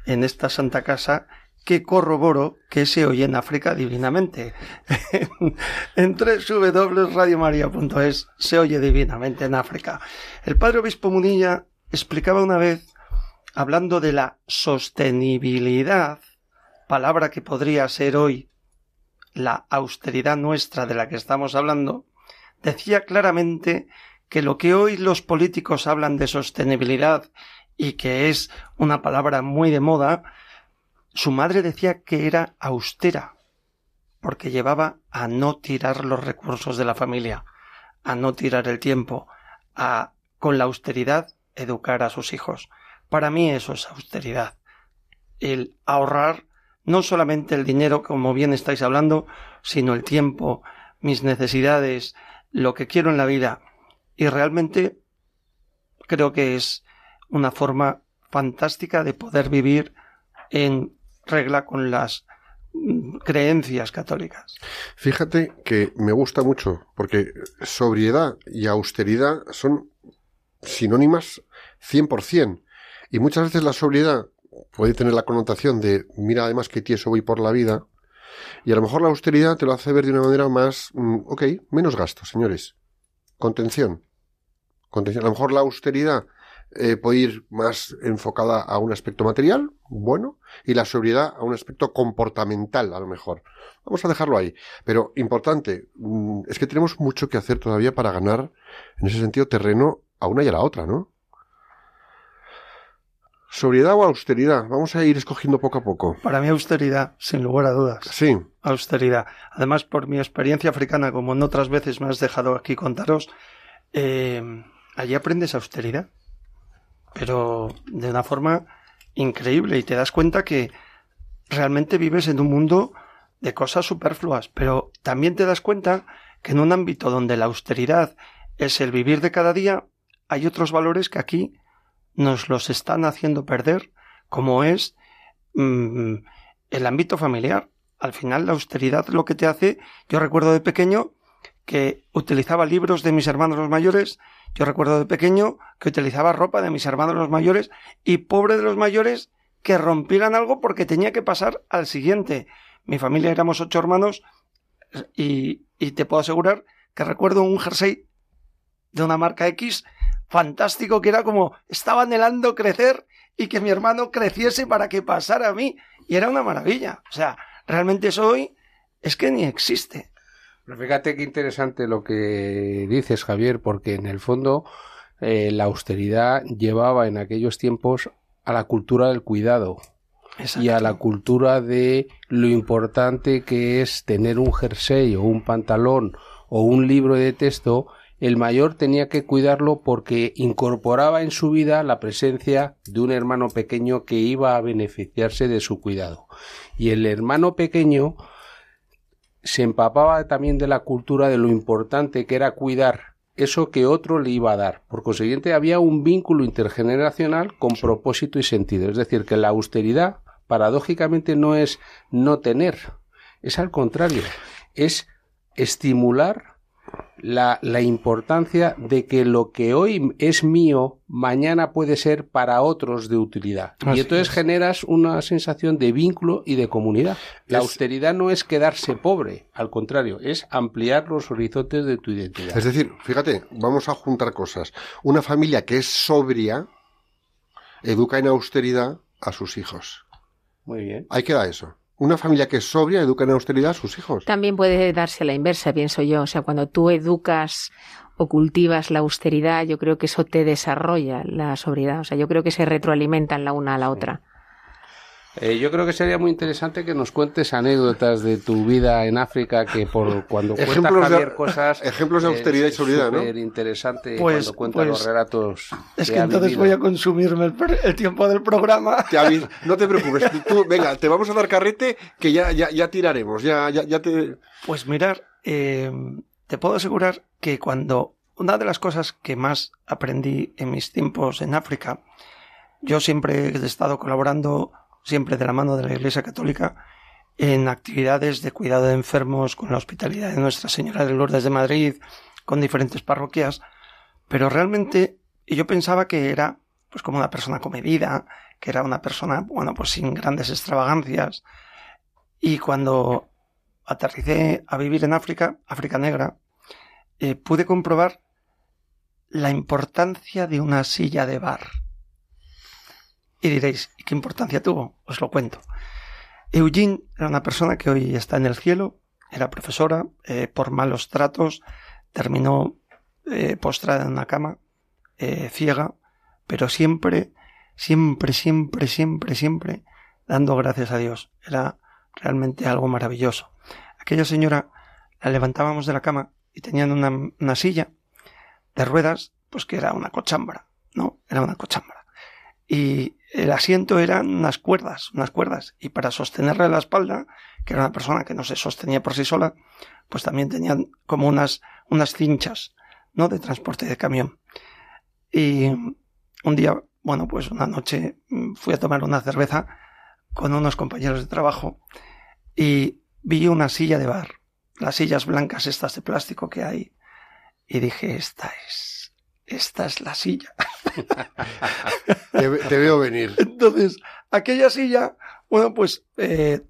en esta santa casa, que corroboro que se oye en África divinamente. (laughs) en www.radiomaria.es se oye divinamente en África. El padre obispo Munilla explicaba una vez, hablando de la sostenibilidad, palabra que podría ser hoy la austeridad nuestra de la que estamos hablando, decía claramente que lo que hoy los políticos hablan de sostenibilidad y que es una palabra muy de moda, su madre decía que era austera, porque llevaba a no tirar los recursos de la familia, a no tirar el tiempo, a con la austeridad educar a sus hijos. Para mí eso es austeridad. El ahorrar no solamente el dinero, como bien estáis hablando, sino el tiempo, mis necesidades, lo que quiero en la vida. Y realmente creo que es una forma fantástica de poder vivir en regla con las mm, creencias católicas. Fíjate que me gusta mucho, porque sobriedad y austeridad son sinónimas 100%. Y muchas veces la sobriedad puede tener la connotación de, mira además que tieso voy por la vida, y a lo mejor la austeridad te lo hace ver de una manera más, mm, ok, menos gasto, señores. Contención. Contención. A lo mejor la austeridad eh, puede ir más enfocada a un aspecto material, bueno, y la sobriedad a un aspecto comportamental, a lo mejor. Vamos a dejarlo ahí. Pero importante, mm, es que tenemos mucho que hacer todavía para ganar, en ese sentido, terreno a una y a la otra, ¿no? ¿Sobriedad o austeridad? Vamos a ir escogiendo poco a poco. Para mí austeridad, sin lugar a dudas. Sí, Austeridad. Además, por mi experiencia africana, como en otras veces me has dejado aquí contaros, eh, allí aprendes austeridad. Pero de una forma increíble y te das cuenta que realmente vives en un mundo de cosas superfluas, pero también te das cuenta que en un ámbito donde la austeridad es el vivir de cada día, hay otros valores que aquí nos los están haciendo perder, como es mm, el ámbito familiar. Al final la austeridad lo que te hace, yo recuerdo de pequeño que utilizaba libros de mis hermanos los mayores, yo recuerdo de pequeño que utilizaba ropa de mis hermanos los mayores y pobre de los mayores que rompieran algo porque tenía que pasar al siguiente. Mi familia éramos ocho hermanos y, y te puedo asegurar que recuerdo un jersey de una marca X fantástico que era como estaba anhelando crecer y que mi hermano creciese para que pasara a mí y era una maravilla. O sea, realmente eso hoy es que ni existe. Pero fíjate qué interesante lo que dices, Javier, porque en el fondo eh, la austeridad llevaba en aquellos tiempos a la cultura del cuidado y a la cultura de lo importante que es tener un jersey o un pantalón o un libro de texto el mayor tenía que cuidarlo porque incorporaba en su vida la presencia de un hermano pequeño que iba a beneficiarse de su cuidado. Y el hermano pequeño se empapaba también de la cultura de lo importante que era cuidar eso que otro le iba a dar. Por consiguiente, había un vínculo intergeneracional con propósito y sentido. Es decir, que la austeridad, paradójicamente, no es no tener, es al contrario, es estimular la, la, importancia de que lo que hoy es mío, mañana puede ser para otros de utilidad. Así y entonces es. generas una sensación de vínculo y de comunidad. La Es- austeridad no es quedarse pobre, al contrario, es ampliar los horizontes de tu identidad. Es decir, fíjate, vamos a juntar cosas. Una familia que es sobria educa en austeridad a sus hijos. Muy bien. Ahí queda eso. Una familia que es sobria educa en austeridad a sus hijos. También puede darse a la inversa, pienso yo. O sea, cuando tú educas o cultivas la austeridad, yo creo que eso te desarrolla la sobriedad. O sea, yo creo que se retroalimentan la una a la otra. Eh, yo creo que sería muy interesante que nos cuentes anécdotas de tu vida en África, que por cuando cuenta Ejemplos de- Javier cosas... ejemplos de austeridad y sobriedad, ¿no? Es interesante Pues- cuando cuenta pues, los relatos Es que entonces vivido. voy a consumirme el, per- el tiempo del programa. Te aviso. No te preocupes. tú- tú- venga, te vamos a dar carrete que ya, ya, ya tiraremos. Ya, ya, ya te. Pues mirar, eh, te puedo asegurar que cuando una de las cosas que más aprendí en mis tiempos en África, yo siempre he estado colaborando, siempre de la mano de la Iglesia Católica, en actividades de cuidado de enfermos con la hospitalidad de Nuestra Señora de Lourdes de Madrid, con diferentes parroquias, pero realmente yo pensaba que era pues como una persona comedida, que era una persona, bueno, pues sin grandes extravagancias, y cuando aterricé a vivir en África, África Negra, eh, pude comprobar la importancia de una silla de bar. Y diréis, ¿y qué importancia tuvo? Os lo cuento. Eugene era una persona que hoy está en el cielo, era profesora, eh, por malos tratos terminó eh, postrada en una cama, eh, ciega, pero siempre, siempre, siempre, siempre, siempre dando gracias a Dios. Era realmente algo maravilloso. Aquella señora la levantábamos de la cama y tenían una, una silla de ruedas, pues que era una cochambra, ¿no? Era una cochambra. Y el asiento eran unas cuerdas, unas cuerdas. Y para sostenerle la espalda, que era una persona que no se sostenía por sí sola, pues también tenían como unas, unas cinchas, ¿no? De transporte de camión. Y un día, bueno, pues una noche mm, fui a tomar una cerveza con unos compañeros de trabajo y vi una silla de bar, las sillas blancas estas de plástico que hay, y dije, esta es, esta es la silla. (laughs) Te, ve- te veo venir. Entonces, aquella silla, bueno, pues eh,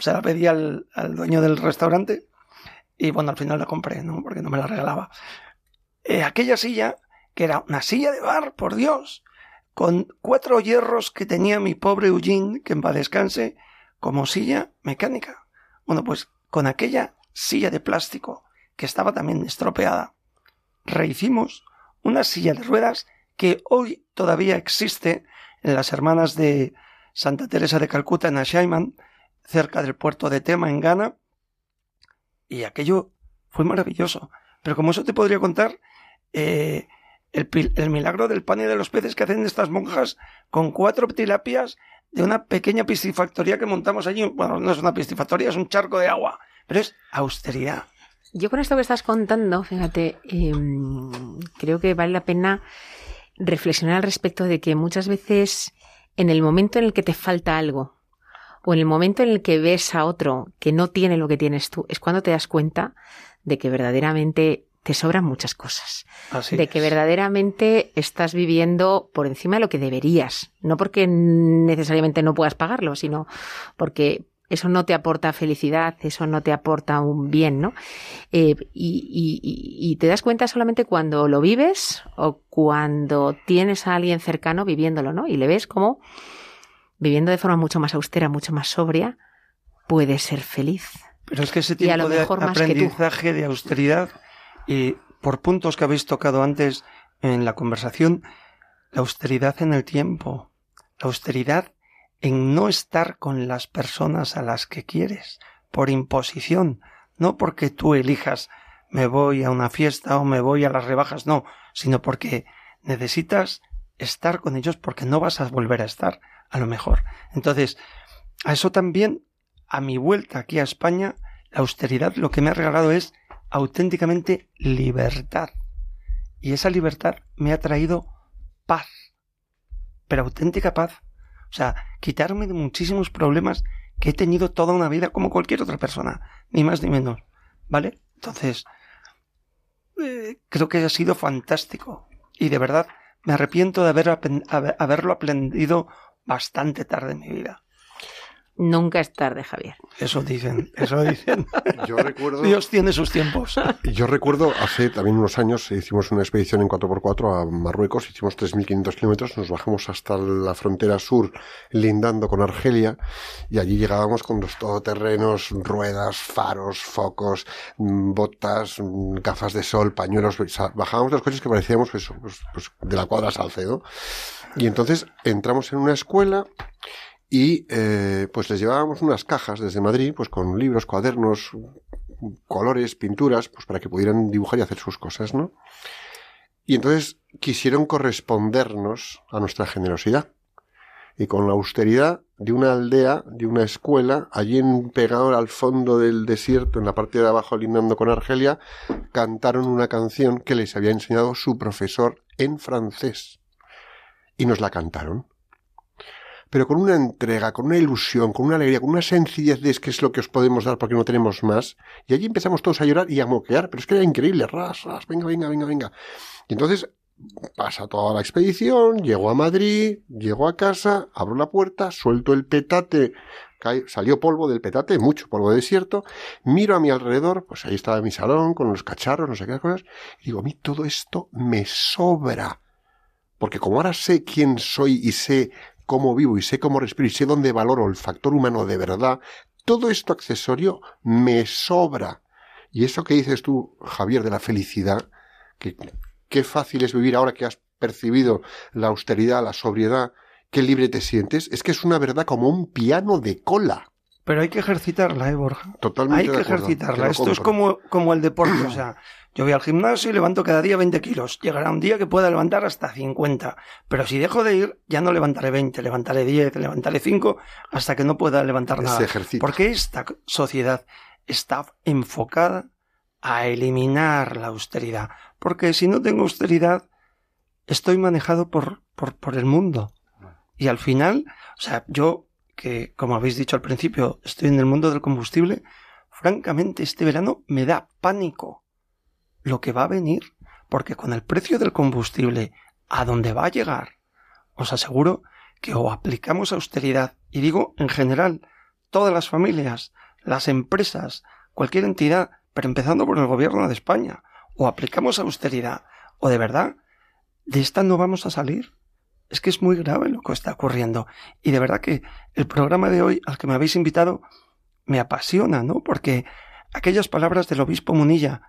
se la pedí al, al dueño del restaurante y bueno, al final la compré, ¿no? Porque no me la regalaba. Eh, aquella silla, que era una silla de bar, por Dios, con cuatro hierros que tenía mi pobre Eugene, que en paz descanse, como silla mecánica. Bueno, pues con aquella silla de plástico, que estaba también estropeada, rehicimos una silla de ruedas que hoy todavía existe en las hermanas de Santa Teresa de Calcuta en Ashaiman, cerca del puerto de Tema, en Ghana. Y aquello fue maravilloso. Pero como eso te podría contar, eh, el, el milagro del pan y de los peces que hacen estas monjas con cuatro tilapias de una pequeña piscifactoría que montamos allí. Bueno, no es una piscifactoría, es un charco de agua, pero es austeridad. Yo con esto que estás contando, fíjate, em, creo que vale la pena reflexionar al respecto de que muchas veces en el momento en el que te falta algo o en el momento en el que ves a otro que no tiene lo que tienes tú, es cuando te das cuenta de que verdaderamente te sobran muchas cosas. Así de que es. verdaderamente estás viviendo por encima de lo que deberías. No porque necesariamente no puedas pagarlo, sino porque eso no te aporta felicidad, eso no te aporta un bien, ¿no? Eh, y, y- y- te das cuenta solamente cuando lo vives o cuando tienes a alguien cercano viviéndolo, ¿no? Y le ves como viviendo de forma mucho más austera, mucho más sobria, puede ser feliz. Pero es que ese lo de aprendizaje de austeridad y por puntos que habéis tocado antes en la conversación, la austeridad en el tiempo, la austeridad en no estar con las personas a las que quieres, por imposición, no porque tú elijas me voy a una fiesta o me voy a las rebajas, no, sino porque necesitas estar con ellos porque no vas a volver a estar, a lo mejor. Entonces, a eso también, a mi vuelta aquí a España, La austeridad lo que me ha regalado es auténticamente libertad. Y esa libertad me ha traído paz. Pero auténtica paz. O sea, quitarme de muchísimos problemas que he tenido toda una vida como cualquier otra persona. Ni más ni menos. ¿Vale? Entonces, eh, creo que ha sido fantástico. Y de verdad, me arrepiento de haber, haberlo aprendido bastante tarde en mi vida. Nunca es tarde, Javier. Eso dicen, eso dicen. (laughs) Yo recuerdo, Dios tiene sus tiempos. (laughs) yo recuerdo hace también unos años hicimos una expedición en 4x4 a Marruecos, hicimos 3.500 kilómetros, nos bajamos hasta la frontera sur, lindando con Argelia, y allí llegábamos con los todoterrenos, ruedas, faros, focos, mm, botas, mm, gafas de sol, pañuelos, bajábamos de los coches que parecíamos pues, pues, pues, de la cuadra Salcedo. Y entonces entramos en una escuela y eh, pues les llevábamos unas cajas desde Madrid, pues con libros, cuadernos, colores, pinturas, pues para que pudieran dibujar y hacer sus cosas, ¿no? Y entonces quisieron correspondernos a nuestra generosidad. Y con la austeridad de una aldea, de una escuela, allí en, pegado al fondo del desierto, en la parte de abajo lindando con Argelia, cantaron una canción que les había enseñado su profesor en francés. Y nos la cantaron pero con una entrega, con una ilusión, con una alegría, con una sencillez de es que es lo que os podemos dar porque no tenemos más. Y allí empezamos todos a llorar y a moquear, pero es que era increíble, ras, ras, venga, venga, venga, venga. Y entonces pasa toda la expedición, llego a Madrid, llego a casa, abro la puerta, suelto el petate, salió polvo del petate, mucho polvo de desierto, miro a mi alrededor, pues ahí estaba mi salón con los cacharros, no sé qué cosas, y digo, a mí todo esto me sobra. Porque como ahora sé quién soy y sé cómo vivo y sé cómo respiro y sé dónde valoro el factor humano de verdad, todo esto accesorio me sobra. Y eso que dices tú, Javier, de la felicidad, que qué fácil es vivir ahora que has percibido la austeridad, la sobriedad, qué libre te sientes, es que es una verdad como un piano de cola. Pero hay que ejercitarla, ¿eh, Borja? Totalmente Hay de que acuerdo, ejercitarla. Esto es como, como el deporte. O sea, yo voy al gimnasio y levanto cada día 20 kilos. Llegará un día que pueda levantar hasta 50. Pero si dejo de ir, ya no levantaré 20, levantaré 10, levantaré 5, hasta que no pueda levantar nada. ejercita. Porque esta sociedad está enfocada a eliminar la austeridad. Porque si no tengo austeridad, estoy manejado por, por, por el mundo. Y al final, o sea, yo, que como habéis dicho al principio, estoy en el mundo del combustible, francamente este verano me da pánico lo que va a venir, porque con el precio del combustible a dónde va a llegar, os aseguro que o aplicamos austeridad, y digo en general, todas las familias, las empresas, cualquier entidad, pero empezando por el gobierno de España, o aplicamos austeridad, o de verdad, de esta no vamos a salir. Es que es muy grave lo que está ocurriendo. Y de verdad que el programa de hoy al que me habéis invitado me apasiona, ¿no? Porque aquellas palabras del obispo Munilla,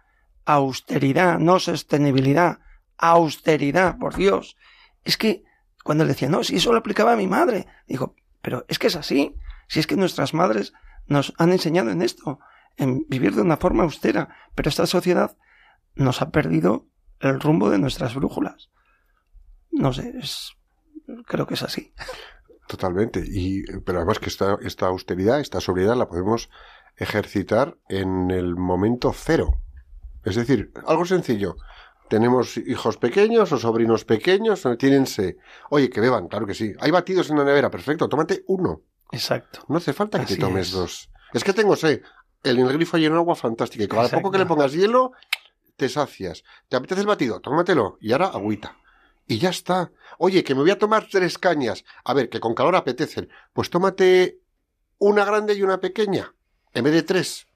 austeridad, no sostenibilidad, austeridad, por Dios. Es que cuando él decía, no, si eso lo aplicaba a mi madre, digo, pero es que es así. Si es que nuestras madres nos han enseñado en esto, en vivir de una forma austera, pero esta sociedad nos ha perdido el rumbo de nuestras brújulas. No sé, es, creo que es así. Totalmente. Y, pero además que esta, esta austeridad, esta sobriedad la podemos ejercitar en el momento cero. Es decir, algo sencillo. Tenemos hijos pequeños o sobrinos pequeños, tienen sed. Oye, que beban, claro que sí. Hay batidos en la nevera, perfecto, tómate uno. Exacto. No hace falta que Así te tomes es. dos. Es que tengo sed. El, el grifo hay un agua fantástica. Y cada Exacto. poco que le pongas hielo, te sacias. ¿Te apetece el batido? Tómatelo. Y ahora agüita. Y ya está. Oye, que me voy a tomar tres cañas. A ver, que con calor apetecen. Pues tómate una grande y una pequeña. En vez de tres.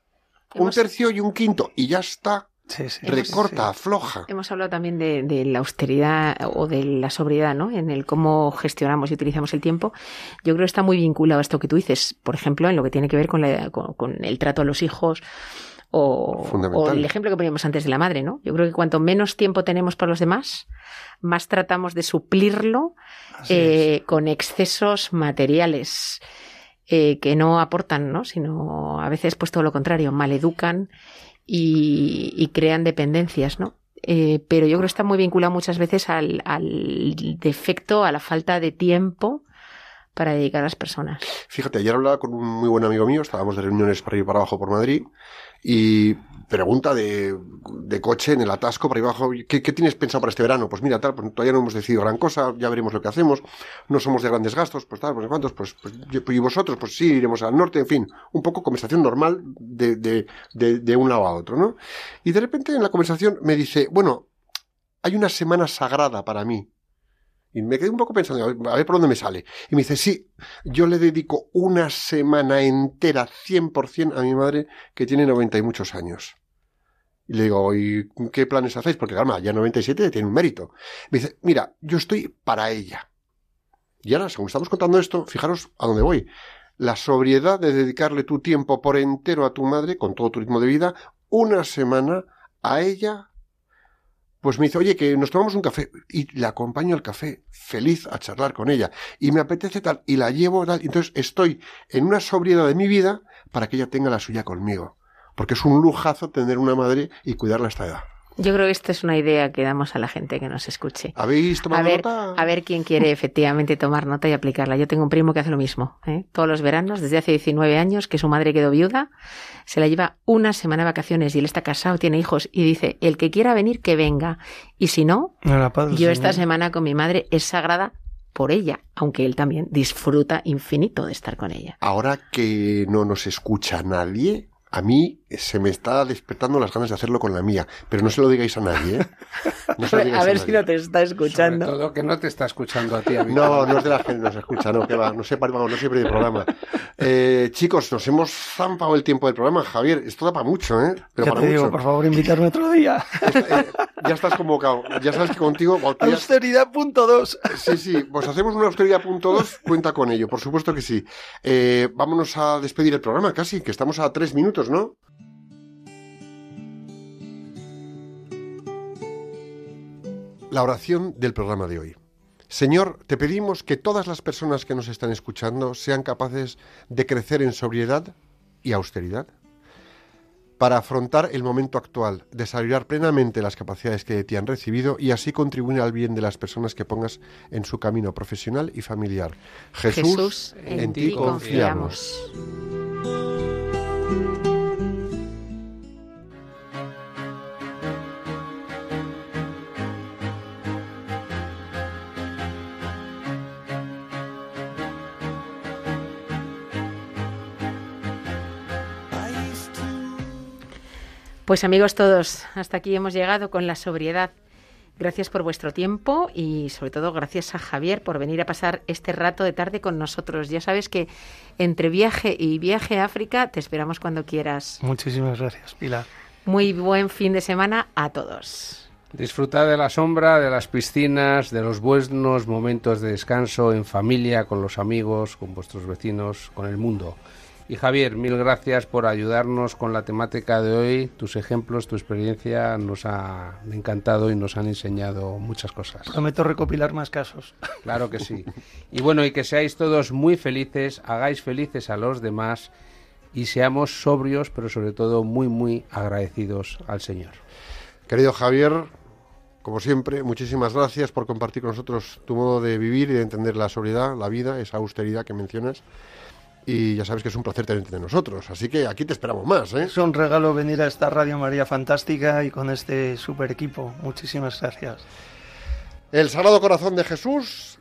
Un tercio y un quinto. Y ya está. Sí, sí, Recorta, sí. afloja. Hemos hablado también de, de la austeridad o de la sobriedad, ¿no? En el cómo gestionamos y utilizamos el tiempo. Yo creo que está muy vinculado a esto que tú dices, por ejemplo, en lo que tiene que ver con, la- con- con el trato a los hijos o, el ejemplo que poníamos antes de la madre, ¿no? Yo creo que cuanto menos tiempo tenemos para los demás, más tratamos de suplirlo eh, con excesos materiales eh, que no aportan, ¿no? Sino a veces pues todo lo contrario, maleducan y, y crean dependencias, ¿no? Eh, pero yo creo que está muy vinculado muchas veces al, al defecto, a la falta de tiempo para dedicar a las personas. Fíjate, ayer hablaba con un muy buen amigo mío, estábamos de reuniones para ir para abajo por Madrid, y pregunta de, de coche en el atasco para abajo, ¿qué, qué tienes pensado para este verano? Pues mira, tal, pues todavía no hemos decidido gran cosa, ya veremos lo que hacemos, no somos de grandes gastos, pues tal, pues cuántos, pues, pues, yo- y vosotros, pues sí, iremos al norte, en fin, un poco conversación normal de, de, de, de un lado a otro, ¿no? Y de repente en la conversación me dice, bueno, hay una semana sagrada para mí. Y me quedé un poco pensando, a ver, por dónde me sale. Y me dice, sí, yo le dedico una semana entera, 100% a mi madre, que tiene 90 y muchos años. Y le digo, ¿y qué planes hacéis? Porque, calma, ya 97 tiene un mérito. Me dice, mira, yo estoy para ella. Y ahora, según estamos contando esto, fijaros a dónde voy. La sobriedad de dedicarle tu tiempo por entero a tu madre, con todo tu ritmo de vida, una semana a ella, pues me dice, oye, que nos tomamos un café. Y la acompaño al café, feliz a charlar con ella. Y me apetece tal, y la llevo tal. Entonces estoy en una sobriedad de mi vida para que ella tenga la suya conmigo. Porque es un lujazo tener una madre y cuidarla a esta edad. Yo creo que esta es una idea que damos a la gente que nos escuche. ¿Habéis tomado A ver, nota? a ver quién quiere efectivamente tomar nota y aplicarla. Yo tengo un primo que hace lo mismo. ¿eh? Todos los veranos, desde hace 19 años, que su madre quedó viuda, se la lleva una semana de vacaciones y él está casado, tiene hijos y dice, el que quiera venir, que venga. Y si no, del yo esta Señor. semana con mi madre es sagrada por ella, aunque él también disfruta infinito de estar con ella. Ahora que no nos escucha nadie, a mí se me está despertando las ganas de hacerlo con la mía. Pero no se lo digáis a nadie, ¿eh? No se lo digáis nadie. te está Sobre todo que no te está escuchando a ti. amigo. No, no es de la gente, no se escucha, no, que va, no sé, vamos, no siempre de programa. Eh, chicos, nos hemos zampado el tiempo del programa, Javier, esto da para mucho, ¿eh? Pero Ya para te digo, por favor, invitarme otro día. Eh, ya estás convocado, ya sabes que contigo, ya- Austeridad punto dos. sí, sí, pues hacemos una austeridad punto dos, cuenta con ello, por supuesto que sí. Eh, vámonos a despedir el programa, casi, que estamos a tres minutos, ¿no? La oración del programa de hoy. Señor, te pedimos que todas las personas que nos están escuchando sean capaces de crecer en sobriedad y austeridad para afrontar el momento actual, desarrollar plenamente las capacidades que de ti han recibido y así contribuir al bien de las personas que pongas en su camino profesional y familiar. Jesús, en, ti confiamos. Pues amigos todos, hasta aquí hemos llegado con la sobriedad. Gracias por vuestro tiempo y sobre todo gracias a Javier por venir a pasar este rato de tarde con nosotros. Ya sabes que entre viaje y viaje a África te esperamos cuando quieras. Muchísimas gracias, Pilar. Muy buen fin de semana a todos. Disfrutad de la sombra, de las piscinas, de los buenos momentos de descanso en familia, con los amigos, con vuestros vecinos, con el mundo. Y Javier, mil gracias por ayudarnos con la temática de hoy. Tus ejemplos, tu experiencia nos ha encantado y nos han enseñado muchas cosas. Prometo recopilar más casos. Claro que sí. Y bueno, y que seáis todos muy felices, hagáis felices a los demás y seamos sobrios, pero sobre todo muy, muy agradecidos al Señor. Querido Javier, como siempre, muchísimas gracias por compartir con nosotros tu modo de vivir y de entender la sobriedad, la vida, esa austeridad que mencionas. Y ya sabes que es un placer tenerte de nosotros. Así que aquí te esperamos más, ¿eh? Es un regalo venir a esta Radio María fantástica y con este super equipo. Muchísimas gracias. El Sagrado Corazón de Jesús,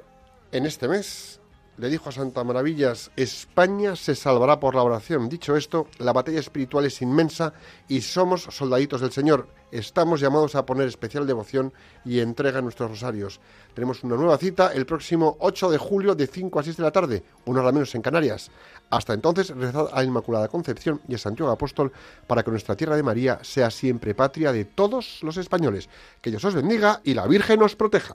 en este mes, le dijo a Santa Maravillas, España se salvará por la oración. Dicho esto, la batalla espiritual es inmensa y somos soldaditos del Señor. Estamos llamados a poner especial devoción y entrega en nuestros rosarios. Tenemos una nueva cita el próximo 8 de julio de 5 a 6 de la tarde, una hora menos en Canarias. Hasta entonces, rezad a la Inmaculada Concepción y a Santiago Apóstol para que nuestra tierra de María sea siempre patria de todos los españoles. Que Dios os bendiga y la Virgen os proteja.